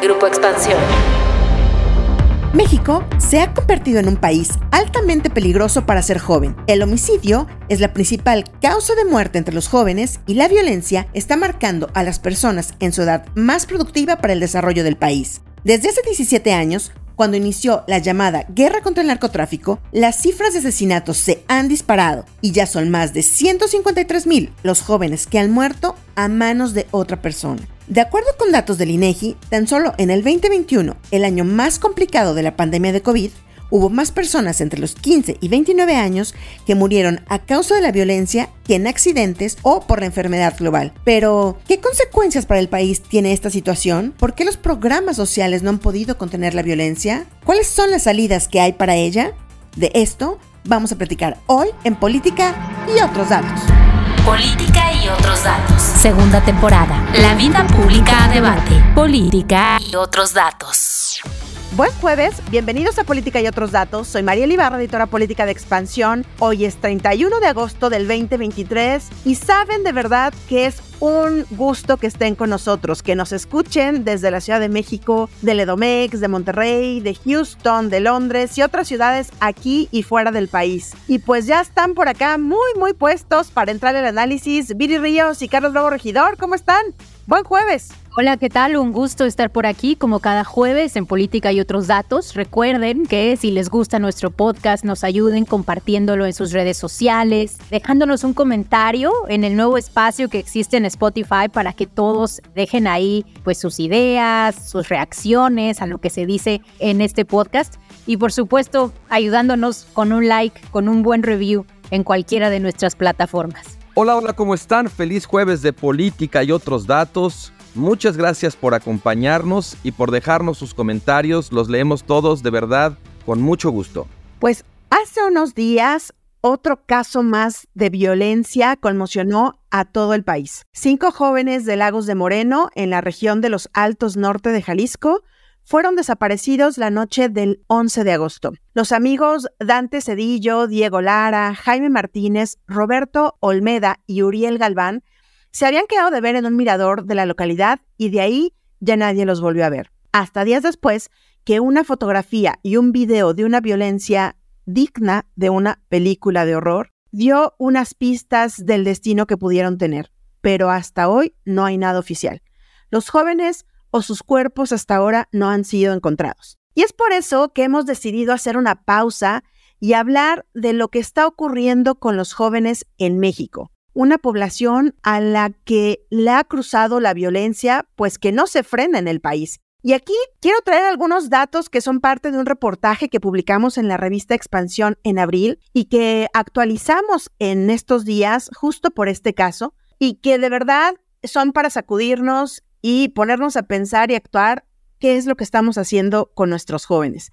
Grupo Expansión. México se ha convertido en un país altamente peligroso para ser joven. El homicidio es la principal causa de muerte entre los jóvenes y la violencia está marcando a las personas en su edad más productiva para el desarrollo del país. Desde hace 17 años, cuando inició la llamada guerra contra el narcotráfico, las cifras de asesinatos se han disparado y ya son más de 153 mil los jóvenes que han muerto a manos de otra persona. De acuerdo con datos del INEGI, tan solo en el 2021, el año más complicado de la pandemia de COVID, hubo más personas entre los 15 y 29 años que murieron a causa de la violencia que en accidentes o por la enfermedad global. Pero, ¿qué consecuencias para el país tiene esta situación? ¿Por qué los programas sociales no han podido contener la violencia? ¿Cuáles son las salidas que hay para ella? De esto vamos a platicar hoy en Política y otros datos. Política y otros datos. Segunda temporada. La vida pública a debate. Política y otros datos. Buen jueves, bienvenidos a Política y otros datos. Soy María Ibarra, editora política de Expansión. Hoy es 31 de agosto del 2023 y saben de verdad que es un gusto que estén con nosotros, que nos escuchen desde la Ciudad de México, de Ledomex, de Monterrey, de Houston, de Londres y otras ciudades aquí y fuera del país. Y pues ya están por acá muy, muy puestos para entrar al análisis. Viri Ríos y Carlos Lobo Regidor, ¿cómo están? Buen jueves. Hola, ¿qué tal? Un gusto estar por aquí como cada jueves en Política y otros datos. Recuerden que si les gusta nuestro podcast, nos ayuden compartiéndolo en sus redes sociales, dejándonos un comentario en el nuevo espacio que existe en Spotify para que todos dejen ahí pues sus ideas, sus reacciones a lo que se dice en este podcast y por supuesto ayudándonos con un like, con un buen review en cualquiera de nuestras plataformas. Hola, hola, ¿cómo están? Feliz jueves de política y otros datos. Muchas gracias por acompañarnos y por dejarnos sus comentarios. Los leemos todos de verdad con mucho gusto. Pues hace unos días otro caso más de violencia conmocionó a todo el país. Cinco jóvenes de Lagos de Moreno, en la región de los Altos Norte de Jalisco, fueron desaparecidos la noche del 11 de agosto. Los amigos Dante Cedillo, Diego Lara, Jaime Martínez, Roberto Olmeda y Uriel Galván se habían quedado de ver en un mirador de la localidad y de ahí ya nadie los volvió a ver. Hasta días después que una fotografía y un video de una violencia digna de una película de horror dio unas pistas del destino que pudieron tener, pero hasta hoy no hay nada oficial. Los jóvenes o sus cuerpos hasta ahora no han sido encontrados. Y es por eso que hemos decidido hacer una pausa y hablar de lo que está ocurriendo con los jóvenes en México una población a la que le ha cruzado la violencia, pues que no se frena en el país. Y aquí quiero traer algunos datos que son parte de un reportaje que publicamos en la revista Expansión en abril y que actualizamos en estos días justo por este caso y que de verdad son para sacudirnos y ponernos a pensar y actuar qué es lo que estamos haciendo con nuestros jóvenes.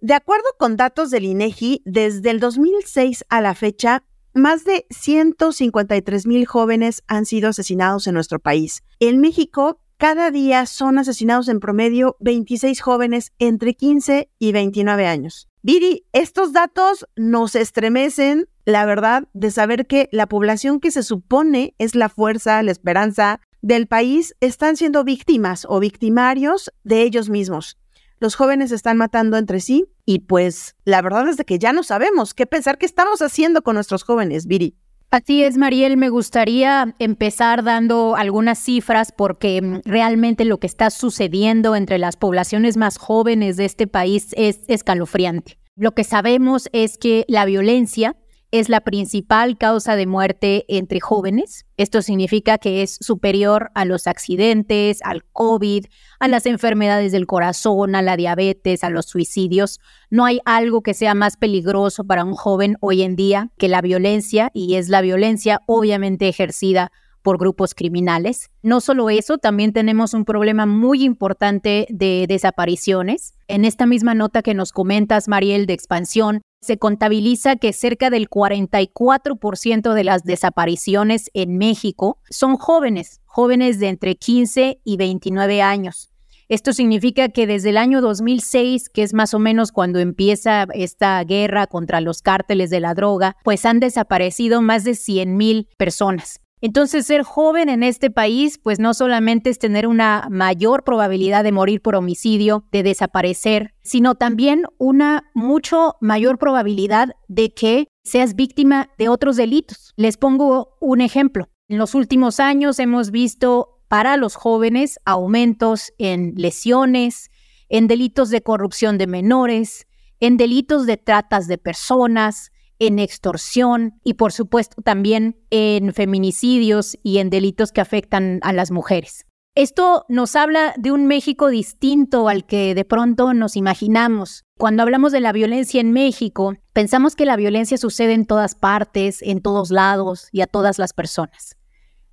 De acuerdo con datos del INEGI, desde el 2006 a la fecha, más de 153 mil jóvenes han sido asesinados en nuestro país. En México, cada día son asesinados en promedio 26 jóvenes entre 15 y 29 años. Viri, estos datos nos estremecen, la verdad, de saber que la población que se supone es la fuerza, la esperanza del país, están siendo víctimas o victimarios de ellos mismos los jóvenes están matando entre sí y pues la verdad es de que ya no sabemos qué pensar, qué estamos haciendo con nuestros jóvenes, Viri. Así es, Mariel, me gustaría empezar dando algunas cifras porque realmente lo que está sucediendo entre las poblaciones más jóvenes de este país es escalofriante. Lo que sabemos es que la violencia es la principal causa de muerte entre jóvenes. Esto significa que es superior a los accidentes, al COVID, a las enfermedades del corazón, a la diabetes, a los suicidios. No hay algo que sea más peligroso para un joven hoy en día que la violencia y es la violencia obviamente ejercida por grupos criminales. No solo eso, también tenemos un problema muy importante de desapariciones. En esta misma nota que nos comentas, Mariel, de expansión, se contabiliza que cerca del 44% de las desapariciones en México son jóvenes, jóvenes de entre 15 y 29 años. Esto significa que desde el año 2006, que es más o menos cuando empieza esta guerra contra los cárteles de la droga, pues han desaparecido más de 100 mil personas. Entonces, ser joven en este país, pues no solamente es tener una mayor probabilidad de morir por homicidio, de desaparecer, sino también una mucho mayor probabilidad de que seas víctima de otros delitos. Les pongo un ejemplo. En los últimos años hemos visto para los jóvenes aumentos en lesiones, en delitos de corrupción de menores, en delitos de tratas de personas, en extorsión y por supuesto también en feminicidios y en delitos que afectan a las mujeres. Esto nos habla de un México distinto al que de pronto nos imaginamos. Cuando hablamos de la violencia en México, pensamos que la violencia sucede en todas partes, en todos lados y a todas las personas.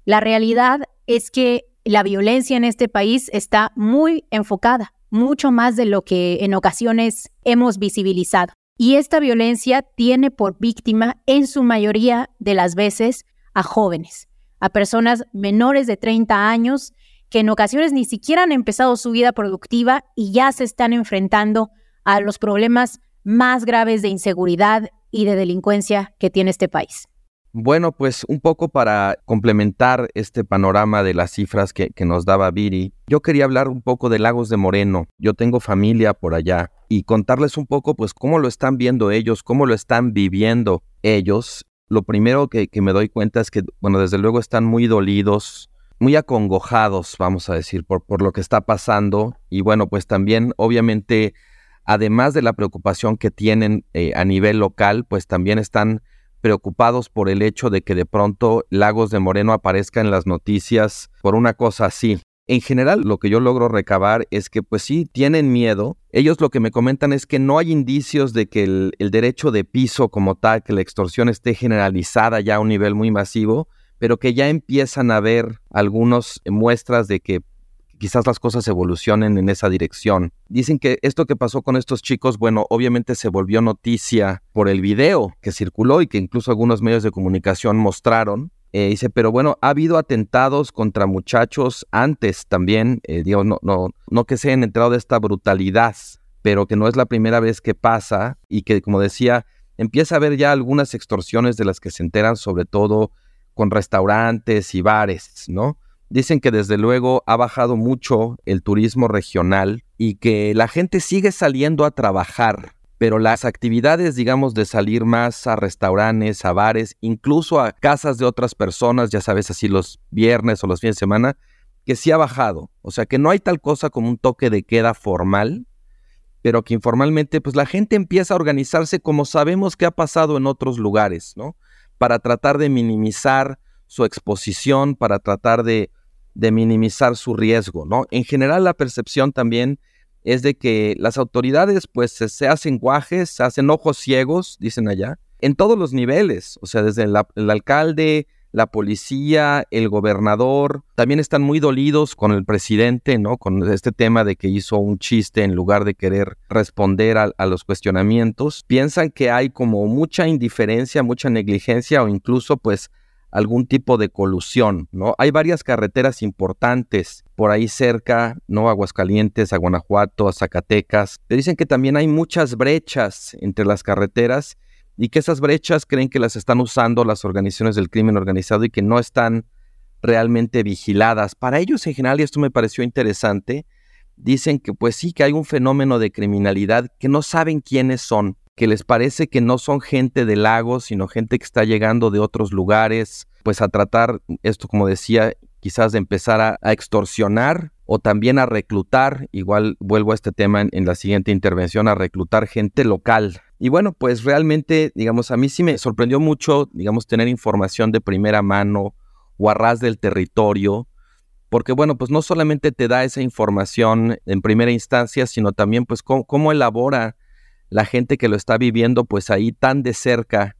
La realidad es que la violencia en este país está muy enfocada, mucho más de lo que en ocasiones hemos visibilizado. Y esta violencia tiene por víctima, en su mayoría de las veces, a jóvenes, a personas menores de 30 años que en ocasiones ni siquiera han empezado su vida productiva y ya se están enfrentando a los problemas más graves de inseguridad y de delincuencia que tiene este país. Bueno, pues un poco para complementar este panorama de las cifras que, nos daba Viri, yo quería hablar un poco de Lagos de Moreno. Yo tengo familia por allá y contarles un poco, pues, cómo lo están viendo ellos, cómo lo están viviendo ellos. Lo primero que, me doy cuenta es que, bueno, desde luego están muy dolidos, muy acongojados, vamos a decir, por, lo que está pasando. Y bueno, pues también, obviamente, además de la preocupación que tienen eh, a nivel local, pues también están preocupados por el hecho de que de pronto Lagos de Moreno aparezca en las noticias por una cosa así. En general, lo que yo logro recabar es que pues sí, tienen miedo. Ellos lo que me comentan es que no hay indicios de que el, derecho de piso como tal, que la extorsión esté generalizada ya a un nivel muy masivo, pero que ya empiezan a ver algunas muestras de que quizás las cosas evolucionen en esa dirección. Dicen que esto que pasó con estos chicos, bueno, obviamente se volvió noticia por el video que circuló y que incluso algunos medios de comunicación mostraron. Eh, dice, pero bueno, ha habido atentados contra muchachos antes también, eh, digo, no, no, no que se hayan enterado de esta brutalidad, pero que no es la primera vez que pasa y que, como decía, empieza a haber ya algunas extorsiones de las que se enteran, sobre todo con restaurantes y bares, ¿no? Dicen que desde luego ha bajado mucho el turismo regional y que la gente sigue saliendo a trabajar pero las actividades, digamos, de salir más a restaurantes, a bares, incluso a casas de otras personas, ya sabes, así los viernes o los fines de semana, que sí ha bajado. O sea, que no hay tal cosa como un toque de queda formal, pero que informalmente, pues la gente empieza a organizarse como sabemos que ha pasado en otros lugares, ¿no? Para tratar de minimizar su exposición, para tratar de, de minimizar su riesgo, ¿no? En general, la percepción también es de que las autoridades pues se, hacen guajes, se hacen ojos ciegos, dicen allá, en todos los niveles, o sea, desde el alcalde, la policía, el gobernador, también están muy dolidos con el presidente, ¿no? Con este tema de que hizo un chiste en lugar de querer responder a, los cuestionamientos. Piensan que hay como mucha indiferencia, mucha negligencia o incluso pues algún tipo de colusión, ¿no? Hay varias carreteras importantes por ahí cerca, ¿no? Aguascalientes, a Guanajuato, a Zacatecas. Te dicen que también hay muchas brechas entre las carreteras y que esas brechas creen que las están usando las organizaciones del crimen organizado y que no están realmente vigiladas. Para ellos en general, y esto me pareció interesante, dicen que pues sí que hay un fenómeno de criminalidad que no saben quiénes son que les parece que no son gente de lagos, sino gente que está llegando de otros lugares, pues a tratar esto, como decía, quizás de empezar a, extorsionar o también a reclutar, igual vuelvo a este tema en, la siguiente intervención, a reclutar gente local. Y bueno, pues realmente, digamos, a mí sí me sorprendió mucho, digamos, tener información de primera mano o a ras del territorio, porque bueno, pues no solamente te da esa información en primera instancia, sino también pues cómo elabora la gente que lo está viviendo pues ahí tan de cerca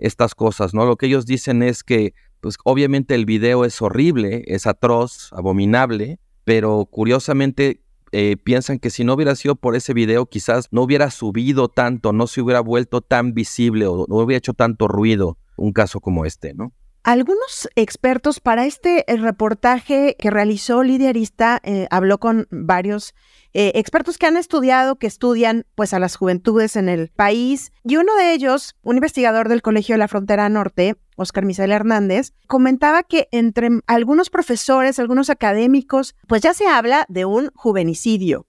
estas cosas, ¿no? Lo que ellos dicen es que pues obviamente el video es horrible, es atroz, abominable, pero curiosamente eh, piensan que si no hubiera sido por ese video quizás no hubiera subido tanto, no se hubiera vuelto tan visible o no hubiera hecho tanto ruido un caso como este, ¿no? Algunos expertos para este reportaje que realizó Lidia Arista eh, habló con varios eh, expertos que han estudiado, que estudian pues a las juventudes en el país. Y uno de ellos, un investigador del Colegio de la Frontera Norte, Oscar Misael Hernández, comentaba que entre algunos profesores, algunos académicos, pues ya se habla de un juvenicidio,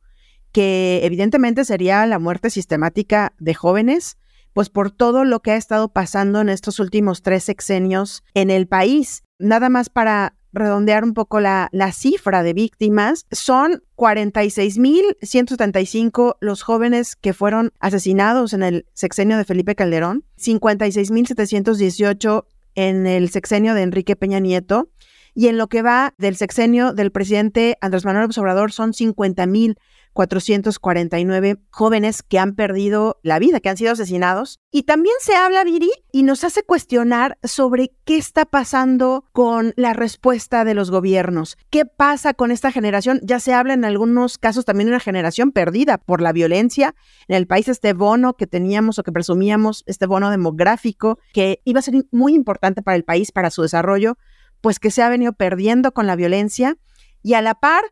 que evidentemente sería la muerte sistemática de jóvenes, pues por todo lo que ha estado pasando en estos últimos tres sexenios en el país. Nada más para redondear un poco la, la cifra de víctimas, son 46.175 los jóvenes que fueron asesinados en el sexenio de Felipe Calderón, 56.718 en el sexenio de Enrique Peña Nieto, y en lo que va del sexenio del presidente Andrés Manuel Obrador son 50.000 449 jóvenes que han perdido la vida, que han sido asesinados. Y también se habla, Viri, y nos hace cuestionar sobre qué está pasando con la respuesta de los gobiernos. ¿Qué pasa con esta generación? Ya se habla en algunos casos también de una generación perdida por la violencia. En el país este bono que teníamos o que presumíamos, este bono demográfico, que iba a ser muy importante para el país, para su desarrollo, pues que se ha venido perdiendo con la violencia. Y a la par,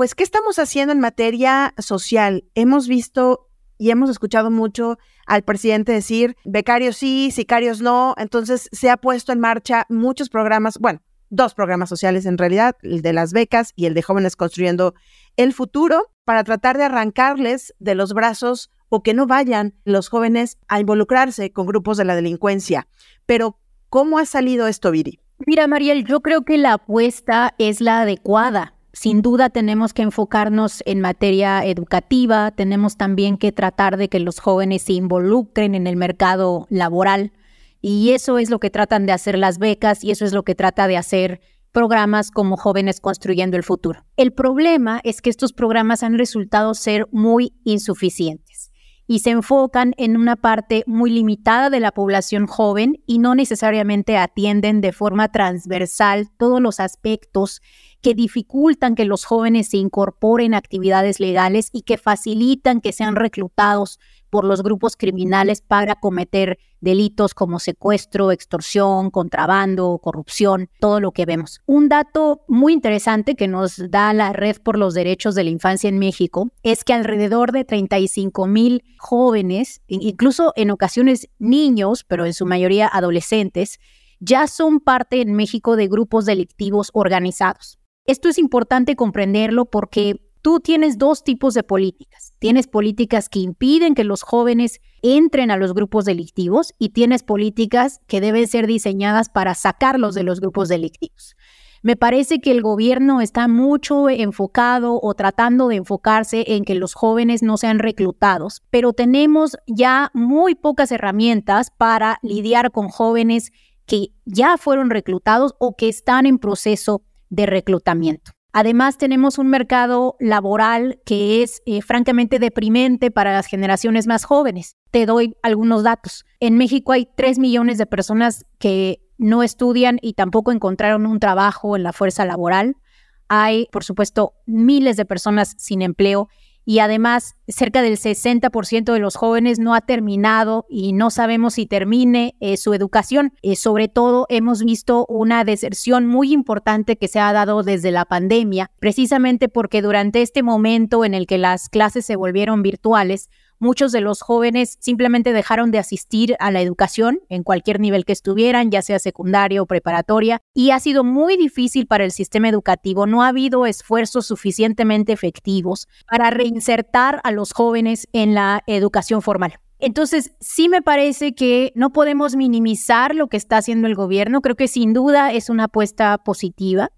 pues, ¿qué estamos haciendo en materia social? Hemos visto y hemos escuchado mucho al presidente decir, becarios sí, sicarios no. Entonces, se ha puesto en marcha muchos programas, bueno, dos programas sociales en realidad, el de las becas y el de jóvenes construyendo el futuro, para tratar de arrancarles de los brazos o que no vayan los jóvenes a involucrarse con grupos de la delincuencia. Pero, ¿cómo ha salido esto, Viri? Mira, Mariel, yo creo que la apuesta es la adecuada. Sin duda tenemos que enfocarnos en materia educativa, tenemos también que tratar de que los jóvenes se involucren en el mercado laboral y eso es lo que tratan de hacer las becas y eso es lo que trata de hacer programas como Jóvenes Construyendo el Futuro. El problema es que estos programas han resultado ser muy insuficientes y se enfocan en una parte muy limitada de la población joven y no necesariamente atienden de forma transversal todos los aspectos que dificultan que los jóvenes se incorporen a actividades legales y que facilitan que sean reclutados por los grupos criminales para cometer delitos como secuestro, extorsión, contrabando, corrupción, todo lo que vemos. Un dato muy interesante que nos da la Red por los Derechos de la Infancia en México es que alrededor de 35 mil jóvenes, incluso en ocasiones niños, pero en su mayoría adolescentes, ya son parte en México de grupos delictivos organizados. Esto es importante comprenderlo porque tú tienes dos tipos de políticas. Tienes políticas que impiden que los jóvenes entren a los grupos delictivos y tienes políticas que deben ser diseñadas para sacarlos de los grupos delictivos. Me parece que el gobierno está mucho enfocado o tratando de enfocarse en que los jóvenes no sean reclutados, pero tenemos ya muy pocas herramientas para lidiar con jóvenes que ya fueron reclutados o que están en proceso de reclutamiento. Además, tenemos un mercado laboral que es eh, francamente deprimente para las generaciones más jóvenes. Te doy algunos datos. En México hay 3 millones de personas que no estudian y tampoco encontraron un trabajo en la fuerza laboral. Hay, por supuesto, miles de personas sin empleo y además cerca del 60% de los jóvenes no ha terminado y no sabemos si termine eh, su educación. Eh, sobre todo hemos visto una deserción muy importante que se ha dado desde la pandemia, precisamente porque durante este momento en el que las clases se volvieron virtuales, Muchos de los jóvenes simplemente dejaron de asistir a la educación en cualquier nivel que estuvieran, ya sea secundaria o preparatoria, y ha sido muy difícil para el sistema educativo. No ha habido esfuerzos suficientemente efectivos para reinsertar a los jóvenes en la educación formal. Entonces, sí me parece que no podemos minimizar lo que está haciendo el gobierno. Creo que sin duda es una apuesta positiva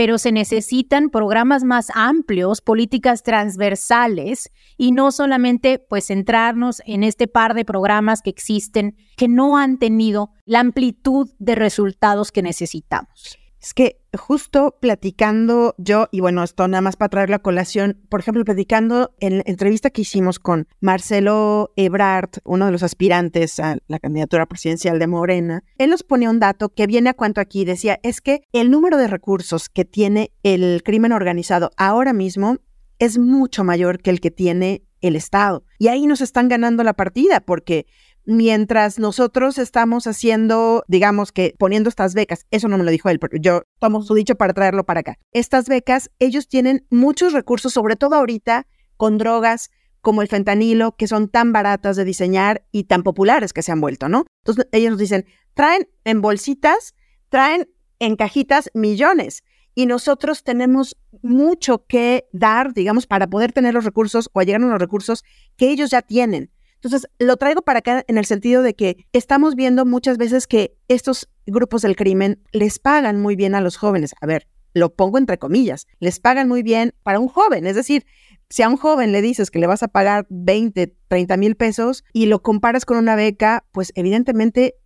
pero se necesitan programas más amplios, políticas transversales y no solamente pues centrarnos en este par de programas que existen que no han tenido la amplitud de resultados que necesitamos. Es que justo platicando yo, y bueno, esto nada más para traer la colación, por ejemplo, platicando en la entrevista que hicimos con Marcelo Ebrard, uno de los aspirantes a la candidatura presidencial de Morena, él nos ponía un dato que viene a cuanto aquí, decía, es que el número de recursos que tiene el crimen organizado ahora mismo es mucho mayor que el que tiene el Estado. Y ahí nos están ganando la partida porque mientras nosotros estamos haciendo, digamos que poniendo estas becas, eso no me lo dijo él, pero yo tomo su dicho para traerlo para acá. Estas becas, ellos tienen muchos recursos, sobre todo ahorita con drogas, como el fentanilo, que son tan baratas de diseñar y tan populares que se han vuelto, ¿no? Entonces ellos nos dicen, traen en bolsitas, traen en cajitas millones y nosotros tenemos mucho que dar, digamos, para poder tener los recursos o llegar a los recursos que ellos ya tienen. Entonces, lo traigo para acá en el sentido de que estamos viendo muchas veces que estos grupos del crimen les pagan muy bien a los jóvenes. A ver, lo pongo entre comillas, les pagan muy bien para un joven. Es decir, si a un joven le dices que le vas a pagar 20, 30 mil pesos y lo comparas con una beca, pues evidentemente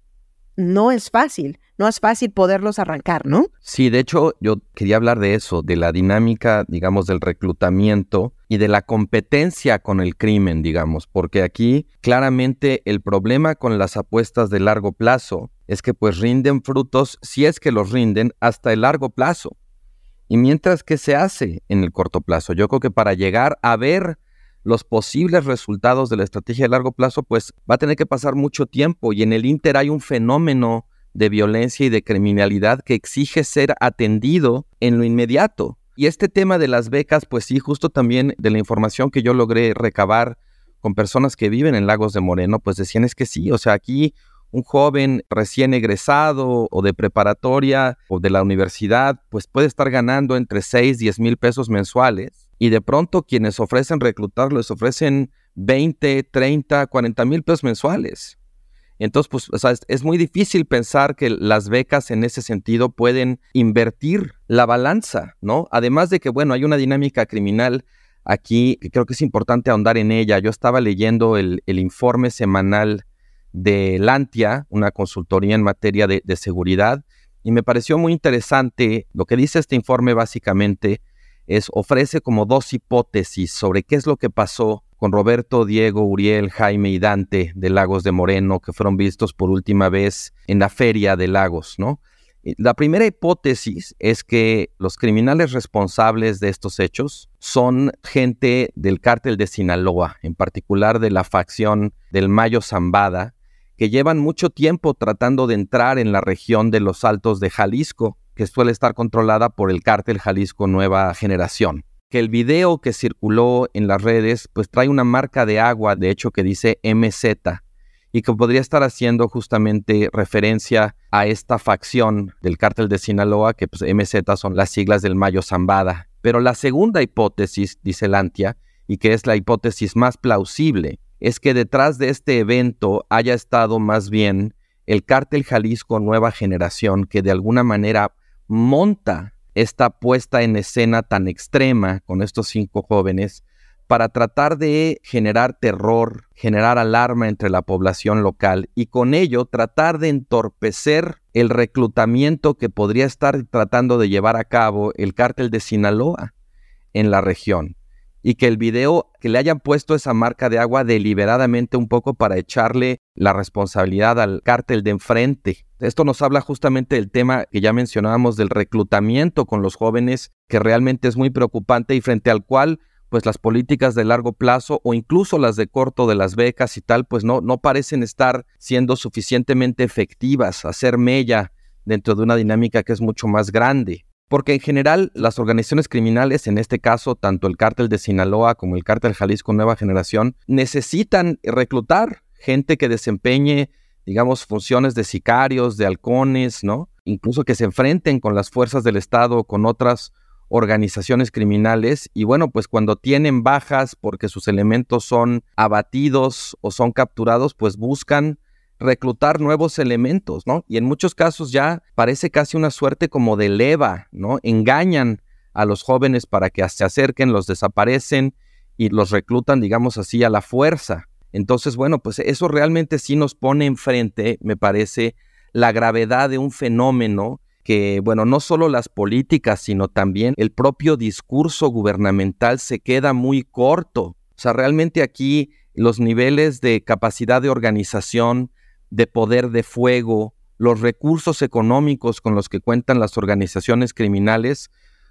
no es fácil no es fácil poderlos arrancar, ¿no? Sí, de hecho yo quería hablar de eso, de la dinámica, digamos, del reclutamiento y de la competencia con el crimen, digamos, porque aquí claramente el problema con las apuestas de largo plazo es que pues rinden frutos, si es que los rinden, hasta el largo plazo. Y mientras que se hace en el corto plazo, yo creo que para llegar a ver los posibles resultados de la estrategia de largo plazo, pues va a tener que pasar mucho tiempo y en el Inter hay un fenómeno de violencia y de criminalidad que exige ser atendido en lo inmediato. Y este tema de las becas, pues sí, justo también de la información que yo logré recabar con personas que viven en Lagos de Moreno, pues decían es que sí, o sea, aquí un joven recién egresado o de preparatoria o de la universidad, pues puede estar ganando entre 6, 10 mil pesos mensuales y de pronto quienes ofrecen reclutar les ofrecen 20, 30, 40 mil pesos mensuales. Entonces, pues, es, muy difícil pensar que las becas en ese sentido pueden invertir la balanza, ¿no? Además de que, bueno, hay una dinámica criminal aquí que creo que es importante ahondar en ella. Yo estaba leyendo el, informe semanal de Lantia, una consultoría en materia de, de seguridad, y me pareció muy interesante. Lo que dice este informe básicamente es ofrece como dos hipótesis sobre qué es lo que pasó con Roberto, Diego, Uriel, Jaime y Dante de Lagos de Moreno, que fueron vistos por última vez en la feria de Lagos, ¿no? La primera hipótesis es que los criminales responsables de estos hechos son gente del cártel de Sinaloa, en particular de la facción del Mayo Zambada, que llevan mucho tiempo tratando de entrar en la región de los Altos de Jalisco, que suele estar controlada por el cártel Jalisco Nueva Generación que el video que circuló en las redes pues trae una marca de agua, de hecho, que dice MZ y que podría estar haciendo justamente referencia a esta facción del cártel de Sinaloa, que pues MZ son las siglas del Mayo Zambada. Pero la segunda hipótesis, dice Lantia, y que es la hipótesis más plausible, es que detrás de este evento haya estado más bien el cártel Jalisco Nueva Generación, que de alguna manera monta esta puesta en escena tan extrema con estos cinco jóvenes para tratar de generar terror, generar alarma entre la población local y con ello tratar de entorpecer el reclutamiento que podría estar tratando de llevar a cabo el cártel de Sinaloa en la región y que el video, que le hayan puesto esa marca de agua deliberadamente un poco para echarle la responsabilidad al cártel de enfrente. Esto nos habla justamente del tema que ya mencionábamos del reclutamiento con los jóvenes, que realmente es muy preocupante y frente al cual pues las políticas de largo plazo o incluso las de corto de las becas y tal, pues no, no parecen estar siendo suficientemente efectivas, hacer mella dentro de una dinámica que es mucho más grande. Porque en general las organizaciones criminales, en este caso tanto el cártel de Sinaloa como el cártel Jalisco Nueva Generación, necesitan reclutar gente que desempeñe, digamos, funciones de sicarios, de halcones, ¿no? Incluso que se enfrenten con las fuerzas del Estado, con otras organizaciones criminales y bueno, pues cuando tienen bajas porque sus elementos son abatidos o son capturados, pues buscan reclutar nuevos elementos, ¿no? Y en muchos casos ya parece casi una suerte como de leva, ¿no? Engañan a los jóvenes para que se acerquen, los desaparecen y los reclutan, digamos así, a la fuerza. Entonces, bueno, pues eso realmente sí nos pone enfrente, me parece, la gravedad de un fenómeno que, bueno, no solo las políticas, sino también el propio discurso gubernamental se queda muy corto. O sea, realmente aquí los niveles de capacidad de organización, de poder de fuego, los recursos económicos con los que cuentan las organizaciones criminales,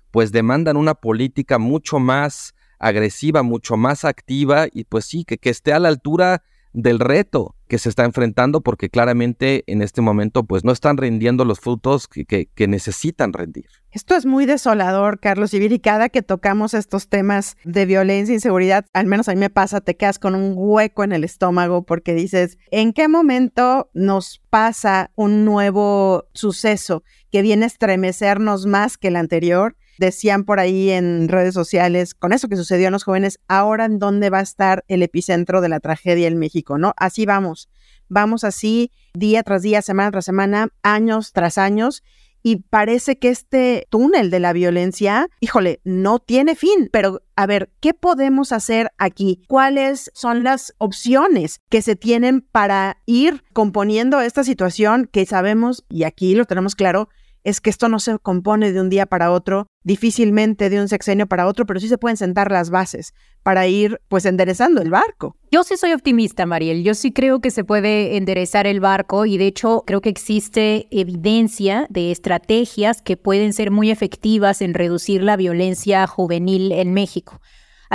pues demandan una política mucho más agresiva, mucho más activa y pues sí, que, que esté a la altura del reto que se está enfrentando porque claramente en este momento pues no están rindiendo los frutos que, que, necesitan rendir. Esto es muy desolador, Carlos y cada que tocamos estos temas de violencia e inseguridad, al menos a mí me pasa, te quedas con un hueco en el estómago porque dices, ¿en qué momento nos pasa un nuevo suceso que viene a estremecernos más que el anterior? Decían por ahí en redes sociales, con eso que sucedió a los jóvenes, ahora en dónde va a estar el epicentro de la tragedia en México, ¿no? Así vamos, vamos así día tras día, semana tras semana, años tras años. Y parece que este túnel de la violencia, híjole, no tiene fin. Pero, a ver, ¿qué podemos hacer aquí? ¿Cuáles son las opciones que se tienen para ir componiendo esta situación que sabemos, y aquí lo tenemos claro, es que esto no se compone de un día para otro, difícilmente de un sexenio para otro, pero sí se pueden sentar las bases para ir pues enderezando el barco. Yo sí soy optimista, Mariel. Yo sí creo que se puede enderezar el barco y de hecho creo que existe evidencia de estrategias que pueden ser muy efectivas en reducir la violencia juvenil en México.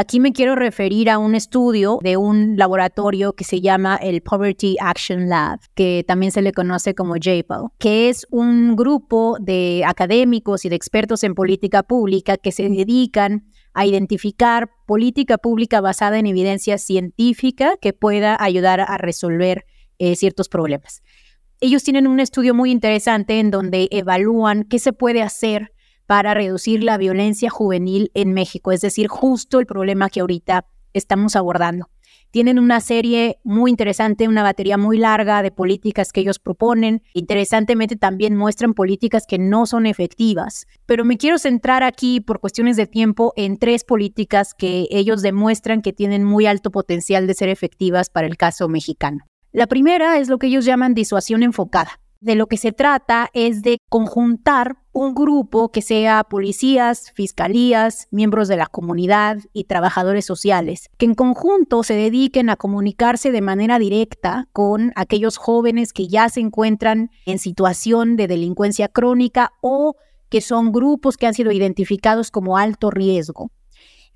Aquí me quiero referir a un estudio de un laboratorio que se llama el Poverty Action Lab, que también se le conoce como JPAL, que es un grupo de académicos y de expertos en política pública que se dedican a identificar política pública basada en evidencia científica que pueda ayudar a resolver eh, ciertos problemas. Ellos tienen un estudio muy interesante en donde evalúan qué se puede hacer para reducir la violencia juvenil en México, es decir, justo el problema que ahorita estamos abordando. Tienen una serie muy interesante, una batería muy larga de políticas que ellos proponen. Interesantemente también muestran políticas que no son efectivas. Pero me quiero centrar aquí, por cuestiones de tiempo, en tres políticas que ellos demuestran que tienen muy alto potencial de ser efectivas para el caso mexicano. La primera es lo que ellos llaman disuasión enfocada. De lo que se trata es de conjuntar un grupo que sea policías, fiscalías, miembros de la comunidad y trabajadores sociales, que en conjunto se dediquen a comunicarse de manera directa con aquellos jóvenes que ya se encuentran en situación de delincuencia crónica o que son grupos que han sido identificados como alto riesgo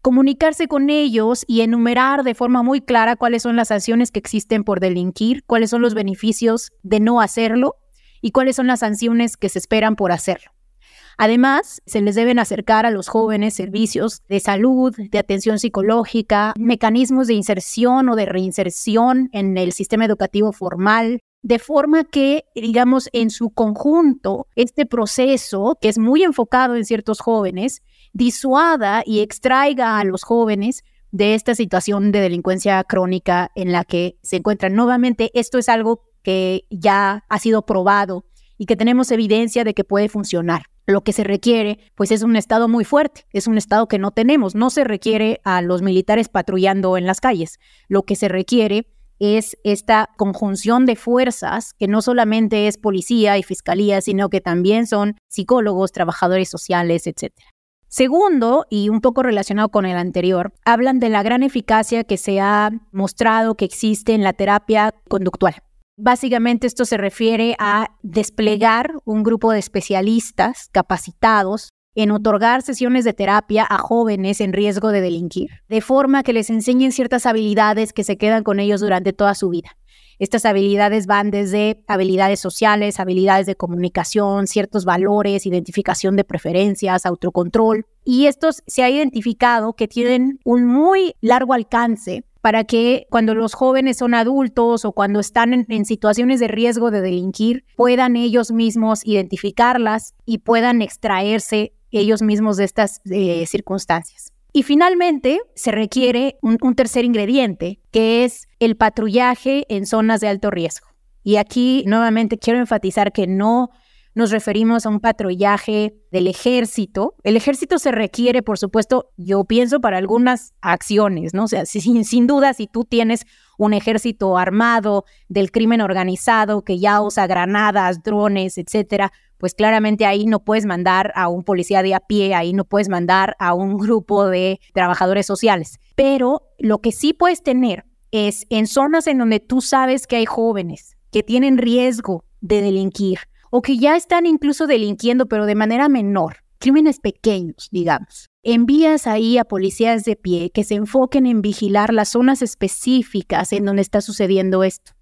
comunicarse con ellos y enumerar de forma muy clara cuáles son las sanciones que existen por delinquir, cuáles son los beneficios de no hacerlo y cuáles son las sanciones que se esperan por hacerlo. Además, se les deben acercar a los jóvenes servicios de salud, de atención psicológica, mecanismos de inserción o de reinserción en el sistema educativo formal, de forma que, digamos, en su conjunto, este proceso, que es muy enfocado en ciertos jóvenes, disuada y extraiga a los jóvenes de esta situación de delincuencia crónica en la que se encuentran. Nuevamente, esto es algo que ya ha sido probado y que tenemos evidencia de que puede funcionar. Lo que se requiere, pues es un Estado muy fuerte, es un Estado que no tenemos. No se requiere a los militares patrullando en las calles. Lo que se requiere es esta conjunción de fuerzas que no solamente es policía y fiscalía, sino que también son psicólogos, trabajadores sociales, etc. Segundo, y un poco relacionado con el anterior, hablan de la gran eficacia que se ha mostrado que existe en la terapia conductual. Básicamente esto se refiere a desplegar un grupo de especialistas capacitados en otorgar sesiones de terapia a jóvenes en riesgo de delinquir, de forma que les enseñen ciertas habilidades que se quedan con ellos durante toda su vida. Estas habilidades van desde habilidades sociales, habilidades de comunicación, ciertos valores, identificación de preferencias, autocontrol. Y estos se ha identificado que tienen un muy largo alcance para que cuando los jóvenes son adultos o cuando están en, situaciones de riesgo de delinquir, puedan ellos mismos identificarlas y puedan extraerse ellos mismos de estas eh, circunstancias. Y finalmente se requiere un, un tercer ingrediente, que es el patrullaje en zonas de alto riesgo. Y aquí nuevamente quiero enfatizar que no nos referimos a un patrullaje del ejército. El ejército se requiere, por supuesto, yo pienso, para algunas acciones, ¿no? O sea, sin, sin duda, si tú tienes un ejército armado del crimen organizado que ya usa granadas, drones, etcétera, pues claramente ahí no puedes mandar a un policía de a pie, ahí no puedes mandar a un grupo de trabajadores sociales. Pero lo que sí puedes tener es en zonas en donde tú sabes que hay jóvenes que tienen riesgo de delinquir, o que ya están incluso delinquiendo, pero de manera menor, crímenes pequeños, digamos. envías ahí a policías de pie que se enfoquen en vigilar las zonas específicas en donde está sucediendo esto.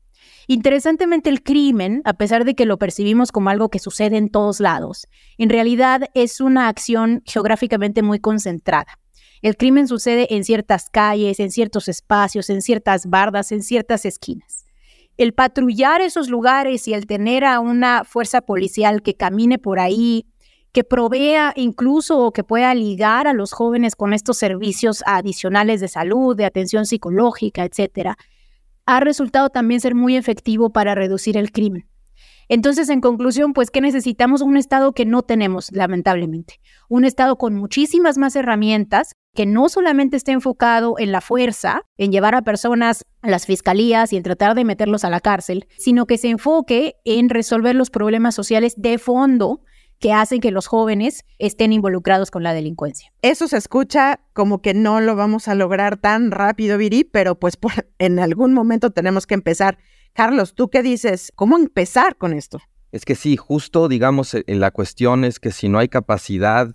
Interesantemente, el crimen, a pesar de que lo percibimos como algo que sucede en todos lados, en realidad es una acción geográficamente muy concentrada. El crimen sucede en ciertas calles, en ciertos espacios, en ciertas bardas, en ciertas esquinas. El patrullar esos lugares y el tener a una fuerza policial que camine por ahí, que provea incluso o que pueda ligar a los jóvenes con estos servicios adicionales de salud, de atención psicológica, etcétera, ha resultado también ser muy efectivo para reducir el crimen. Entonces, en conclusión, pues que necesitamos un Estado que no tenemos, lamentablemente. Un Estado con muchísimas más herramientas, que no solamente esté enfocado en la fuerza, en llevar a personas a las fiscalías y en tratar de meterlos a la cárcel, sino que se enfoque en resolver los problemas sociales de fondo que hacen que los jóvenes estén involucrados con la delincuencia. Eso se escucha como que no lo vamos a lograr tan rápido, Viri, pero pues en algún momento tenemos que empezar. Carlos, ¿tú qué dices? ¿Cómo empezar con esto? Es que sí, justo digamos, la cuestión es que si no hay capacidad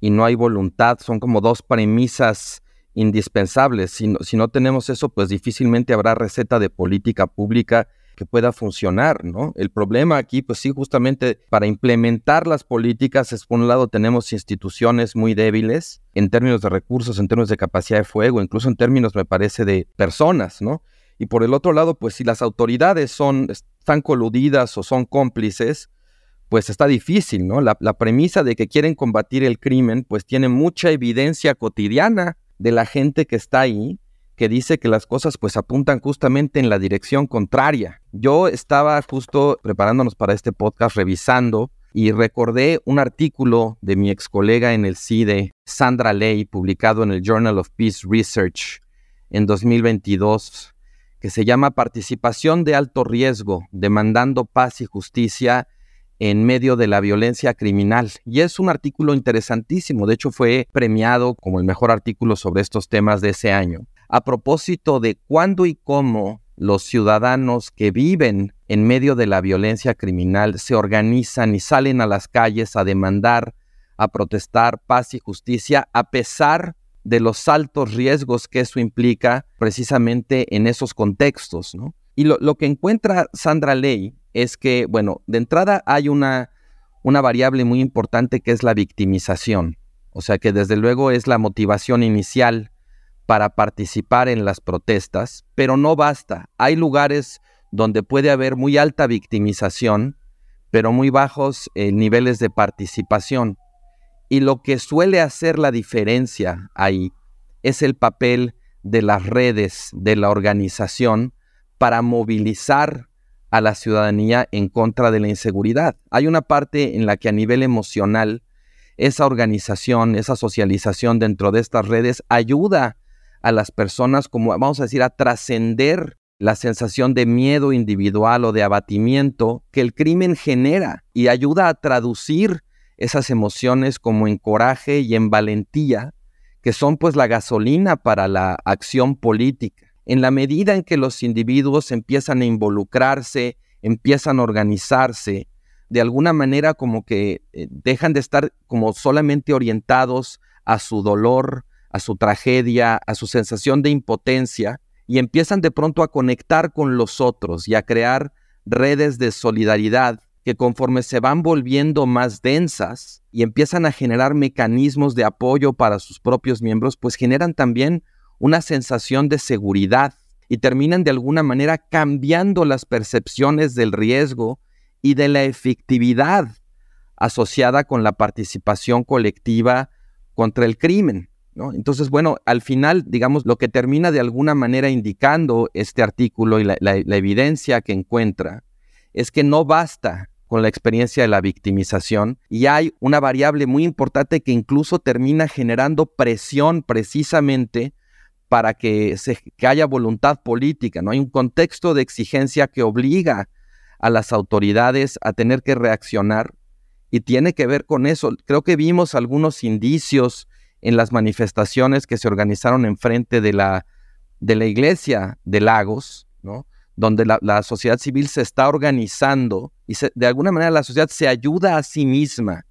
y no hay voluntad, son como dos premisas indispensables. Si no, si no tenemos eso, pues difícilmente habrá receta de política pública que pueda funcionar, ¿no? El problema aquí, pues sí, justamente para implementar las políticas, es por un lado tenemos instituciones muy débiles en términos de recursos, en términos de capacidad de fuego, incluso en términos, me parece, de personas, ¿no? Y por el otro lado, pues si las autoridades son, están coludidas o son cómplices, pues está difícil, ¿no? La, premisa de que quieren combatir el crimen, pues tiene mucha evidencia cotidiana de la gente que está ahí que dice que las cosas pues apuntan justamente en la dirección contraria. Yo estaba justo preparándonos para este podcast revisando y recordé un artículo de mi ex colega en el CIDE, Sandra Ley, publicado en el Journal of Peace Research en 2022, que se llama Participación de alto riesgo, demandando paz y justicia en medio de la violencia criminal. Y es un artículo interesantísimo, de hecho fue premiado como el mejor artículo sobre estos temas de ese año a propósito de cuándo y cómo los ciudadanos que viven en medio de la violencia criminal se organizan y salen a las calles a demandar, a protestar paz y justicia, a pesar de los altos riesgos que eso implica precisamente en esos contextos. Y lo, que encuentra Sandra Ley es que, bueno, de entrada hay una, una variable muy importante que es la victimización. O sea que desde luego es la motivación inicial para participar en las protestas, pero no basta. Hay lugares donde puede haber muy alta victimización, pero muy bajos eh, niveles de participación. Y lo que suele hacer la diferencia ahí es el papel de las redes, de la organización, para movilizar a la ciudadanía en contra de la inseguridad. Hay una parte en la que a nivel emocional, esa organización, esa socialización dentro de estas redes ayuda a las personas como, vamos a decir, a trascender la sensación de miedo individual o de abatimiento que el crimen genera y ayuda a traducir esas emociones como en coraje y en valentía, que son pues la gasolina para la acción política. En la medida en que los individuos empiezan a involucrarse, empiezan a organizarse, de alguna manera como que eh, dejan de estar como solamente orientados a su dolor, a su tragedia, a su sensación de impotencia, y empiezan de pronto a conectar con los otros y a crear redes de solidaridad que conforme se van volviendo más densas y empiezan a generar mecanismos de apoyo para sus propios miembros, pues generan también una sensación de seguridad y terminan de alguna manera cambiando las percepciones del riesgo y de la efectividad asociada con la participación colectiva contra el crimen. Entonces, bueno, al final, digamos, lo que termina de alguna manera indicando este artículo y la, evidencia que encuentra es que no basta con la experiencia de la victimización y hay una variable muy importante que incluso termina generando presión precisamente para que, se, que haya voluntad política, ¿no? Hay un contexto de exigencia que obliga a las autoridades a tener que reaccionar y tiene que ver con eso. Creo que vimos algunos indicios en las manifestaciones que se organizaron enfrente de la, de la iglesia de Lagos, ¿no? donde la, sociedad civil se está organizando y de alguna manera la sociedad se ayuda a sí misma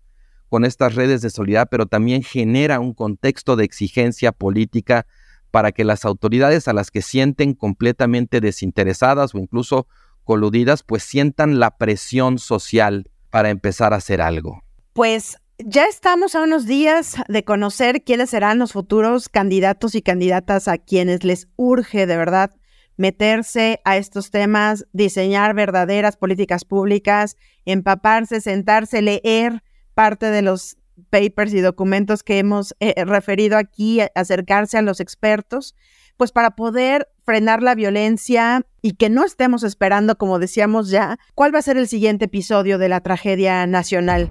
con estas redes de solidaridad, pero también genera un contexto de exigencia política para que las autoridades a las que sienten completamente desinteresadas o incluso coludidas, pues sientan la presión social para empezar a hacer algo. Pues ya estamos a unos días de conocer quiénes serán los futuros candidatos y candidatas a quienes les urge de verdad meterse a estos temas, diseñar verdaderas políticas públicas, empaparse, sentarse, leer parte de los papers y documentos que hemos eh, referido aquí, acercarse a los expertos, pues para poder frenar la violencia y que no estemos esperando, como decíamos ya, cuál va a ser el siguiente episodio de la tragedia nacional.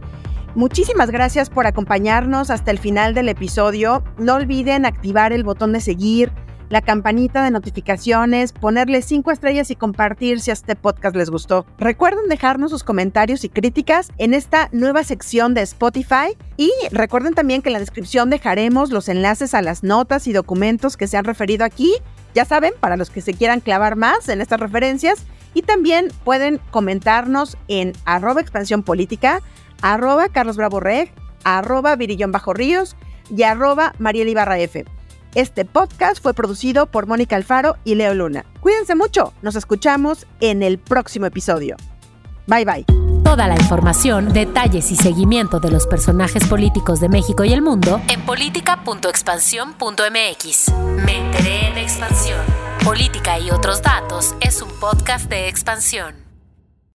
Muchísimas gracias por acompañarnos hasta el final del episodio. No olviden activar el botón de seguir, la campanita de notificaciones, ponerle cinco estrellas y compartir si este podcast les gustó. Recuerden dejarnos sus comentarios y críticas en esta nueva sección de Spotify y recuerden también que en la descripción dejaremos los enlaces a las notas y documentos que se han referido aquí. Ya saben, para los que se quieran clavar más en estas referencias. Y también pueden comentarnos en arroba expansión política, arroba Carlos Bravo Reg, arroba Virillón Bajo Ríos y arroba Mariel F. Este podcast fue producido por Mónica Alfaro y Leo Luna. Cuídense mucho, nos escuchamos en el próximo episodio. Bye bye. Toda la información, detalles y seguimiento de los personajes políticos de México y el mundo en política.expansión.mx. Me enteré en expansión. Política y otros datos es un podcast de expansión.